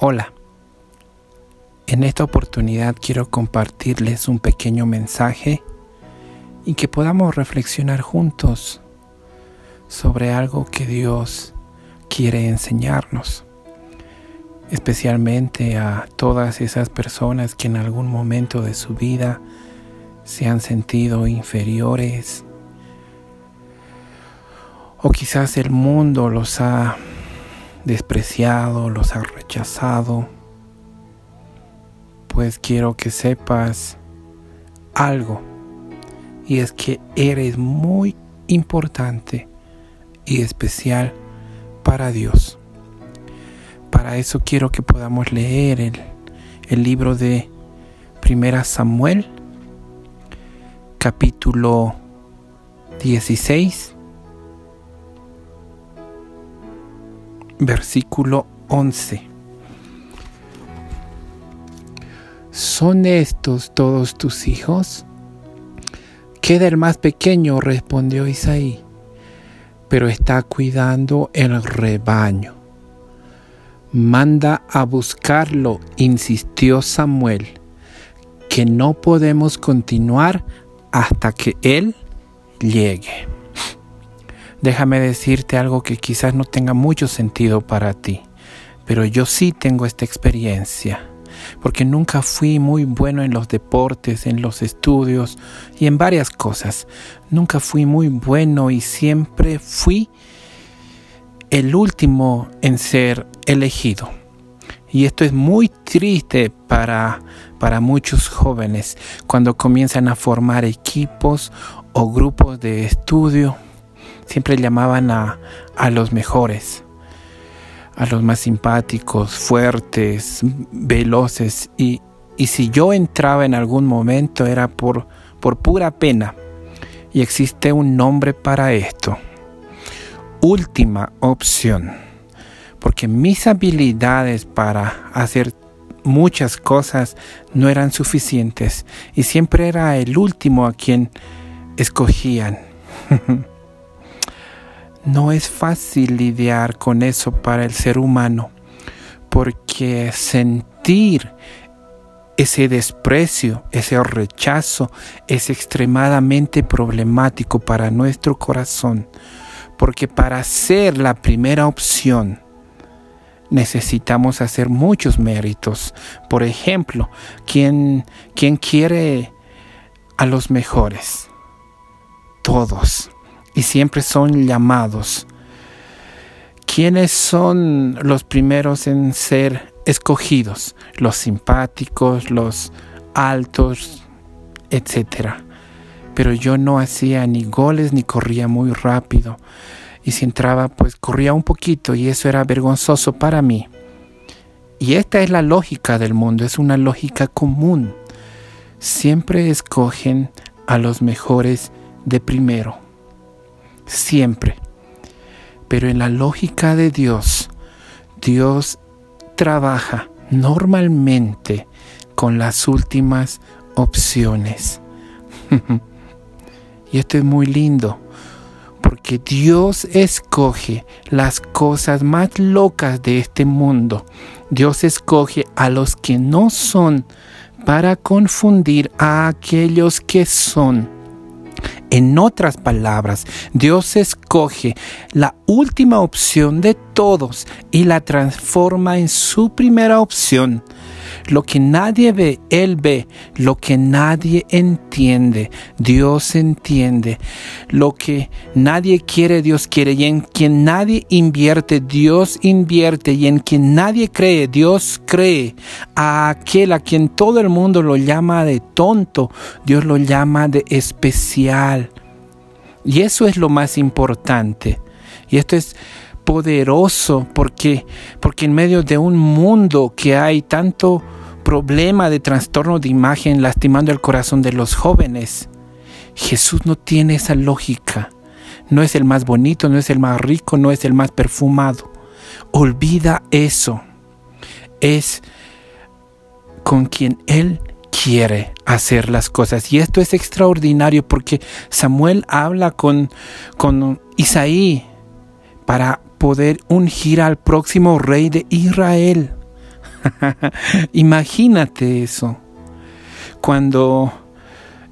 Hola, en esta oportunidad quiero compartirles un pequeño mensaje y que podamos reflexionar juntos sobre algo que Dios quiere enseñarnos, especialmente a todas esas personas que en algún momento de su vida se han sentido inferiores o quizás el mundo los ha despreciado, los ha rechazado, pues quiero que sepas algo, y es que eres muy importante y especial para Dios. Para eso quiero que podamos leer el, el libro de Primera Samuel, capítulo 16 versículo 11. ¿Son estos todos tus hijos? Queda el más pequeño, respondió Isaí, pero está cuidando el rebaño. Manda a buscarlo, insistió Samuel, que no podemos continuar hasta que él llegue déjame decirte algo que quizás no tenga mucho sentido para ti, pero yo sí tengo esta experiencia, porque nunca fui muy bueno en los deportes, en los estudios y en varias cosas. Nunca fui muy bueno y siempre fui el último en ser elegido. Y esto es muy triste para, para muchos jóvenes cuando comienzan a formar equipos o grupos de estudio siempre llamaban a, los mejores, a los más simpáticos, fuertes, veloces. Y, si yo entraba en algún momento era por, por pura pena. Y existe un nombre para esto. Última opción. Porque mis habilidades para hacer muchas cosas no eran suficientes y siempre era el último a quien escogían. No es fácil lidiar con eso para el ser humano, porque sentir ese desprecio, ese rechazo es extremadamente problemático para nuestro corazón, porque para ser la primera opción necesitamos hacer muchos méritos. Por ejemplo, ¿quién, quién quiere a los mejores? Todos y siempre son llamados. ¿Quiénes son los primeros en ser escogidos? Los simpáticos, los altos, etc. Pero yo no hacía ni goles ni corría muy rápido. Y si entraba, pues corría un poquito y eso era vergonzoso para mí. Y esta es la lógica del mundo, es una lógica común. Siempre escogen a los mejores de primero siempre. Pero en la lógica de Dios, Dios trabaja normalmente con las últimas opciones. y esto es muy lindo, porque Dios escoge las cosas más locas de este mundo. Dios escoge a los que no son para confundir a aquellos que son. En otras palabras, Dios escoge la última opción de todos y la transforma en su primera opción. Lo que nadie ve, Él ve. Lo que nadie entiende, Dios entiende. Lo que nadie quiere, Dios quiere. Y en quien nadie invierte, Dios invierte. Y en quien nadie cree, Dios cree. A aquel a quien todo el mundo lo llama de tonto, Dios lo llama de especial. Y eso es lo más importante. Y esto es poderoso porque porque en medio de un mundo que hay tanto problema de trastorno de imagen lastimando el corazón de los jóvenes, Jesús no tiene esa lógica. No es el más bonito, no es el más rico, no es el más perfumado. Olvida eso. Es con quien Él quiere hacer las cosas. Y esto es extraordinario porque Samuel habla con, con Isaí para poder ungir al próximo rey de Israel. Imagínate eso. Cuando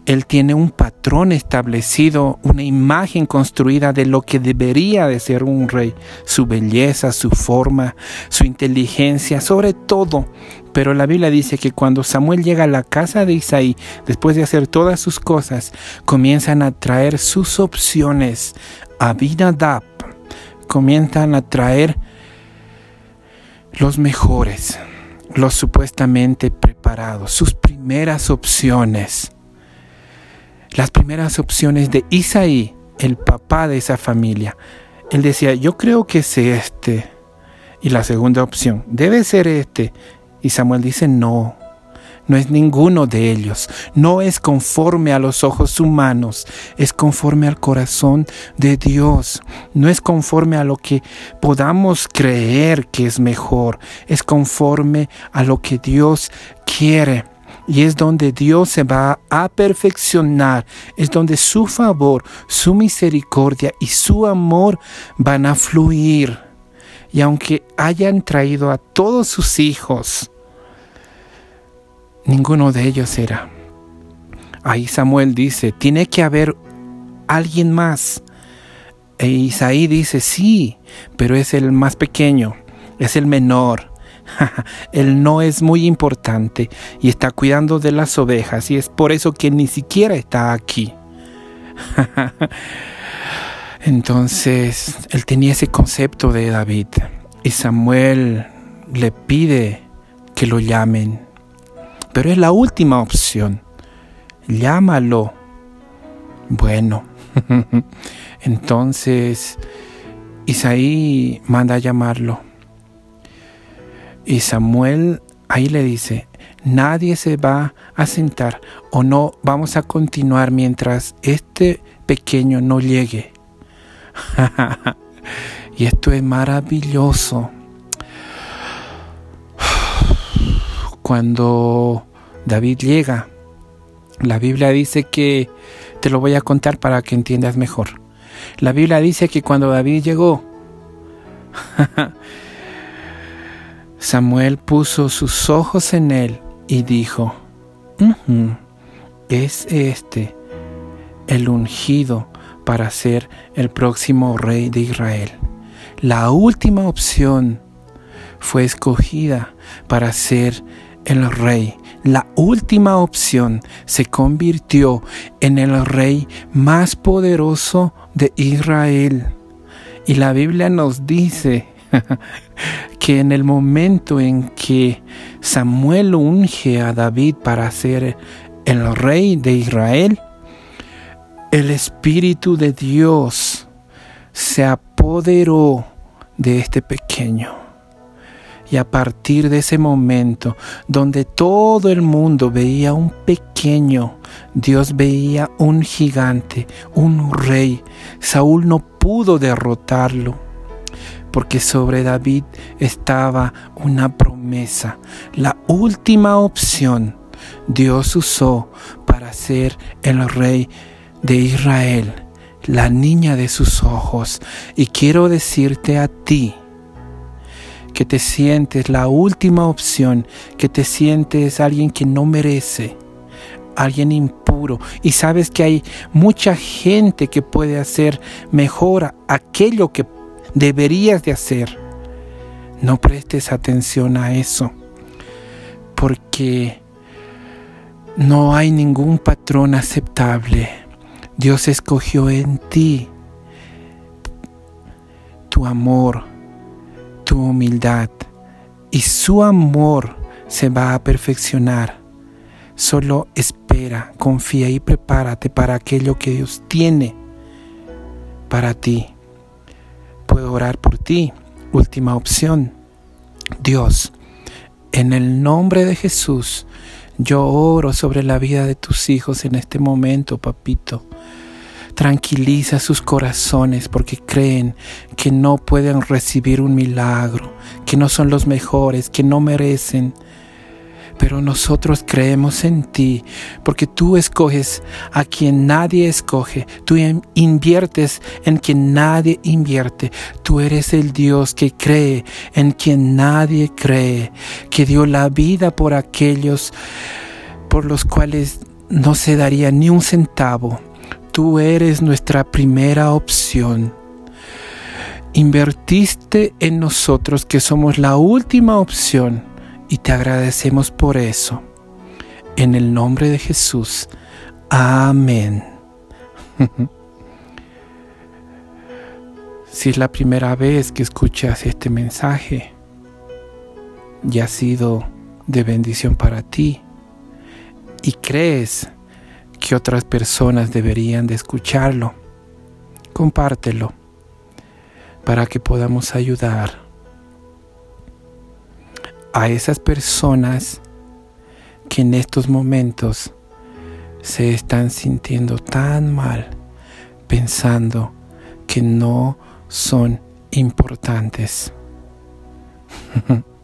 él tiene un patrón establecido, una imagen construida de lo que debería de ser un rey, su belleza, su forma, su inteligencia, sobre todo. Pero la Biblia dice que cuando Samuel llega a la casa de Isaí, después de hacer todas sus cosas, comienzan a traer sus opciones. Abinadab, comienzan a traer los mejores, los supuestamente preparados, sus primeras opciones las primeras opciones de Isaí, el papá de esa familia. Él decía, yo creo que es este. Y la segunda opción, debe ser este. Y Samuel dice, no, no es ninguno de ellos, no es conforme a los ojos humanos, es conforme al corazón de Dios, no es conforme a lo que podamos creer que es mejor, es conforme a lo que Dios quiere. Y es donde Dios se va a perfeccionar, es donde su favor, su misericordia y su amor van a fluir. Y aunque hayan traído a todos sus hijos, ninguno de ellos era. Ahí Samuel dice, tiene que haber alguien más. E Isaí dice, sí, pero es el más pequeño, es el menor. Él no es muy importante y está cuidando de las ovejas y es por eso que ni siquiera está aquí. Entonces, él tenía ese concepto de David y Samuel le pide que lo llamen. Pero es la última opción. Llámalo. Bueno. Entonces, Isaí manda a llamarlo. Y Samuel ahí le dice, nadie se va a sentar o no vamos a continuar mientras este pequeño no llegue. y esto es maravilloso. Cuando David llega, la Biblia dice que, te lo voy a contar para que entiendas mejor. La Biblia dice que cuando David llegó, Samuel puso sus ojos en él y dijo, es este el ungido para ser el próximo rey de Israel. La última opción fue escogida para ser el rey. La última opción se convirtió en el rey más poderoso de Israel. Y la Biblia nos dice que en el momento en que Samuel unge a David para ser el rey de Israel, el Espíritu de Dios se apoderó de este pequeño. Y a partir de ese momento, donde todo el mundo veía un pequeño, Dios veía un gigante, un rey. Saúl no pudo derrotarlo porque sobre David estaba una promesa. La última opción Dios usó para ser el rey de Israel, la niña de sus ojos. Y quiero decirte a ti, que te sientes la última opción, que te sientes alguien que no merece, alguien impuro. Y sabes que hay mucha gente que puede hacer mejor aquello que deberías de hacer. No prestes atención a eso, porque no hay ningún patrón aceptable. Dios escogió en ti tu amor, tu humildad, y su amor se va a perfeccionar. Solo espera, confía y prepárate para aquello que Dios tiene para ti puedo orar por ti. Última opción. Dios, en el nombre de Jesús, yo oro sobre la vida de tus hijos en este momento, papito. Tranquiliza sus corazones porque creen que no pueden recibir un milagro, que no son los mejores, que no merecen. pero nosotros creemos en ti, porque tú escoges a quien nadie escoge, tú inviertes en quien nadie invierte, tú eres el Dios que cree en quien nadie cree, que dio la vida por aquellos por los cuales no se daría ni un centavo. Tú eres nuestra primera opción. Invertiste en nosotros que somos la última opción y te agradecemos por eso. En el nombre de Jesús. Amén. si es la primera vez que escuchas este mensaje y ha sido de bendición para ti y crees que otras personas deberían de escucharlo, compártelo para que podamos ayudar a esas personas que en estos momentos se están sintiendo tan mal, pensando que no son importantes.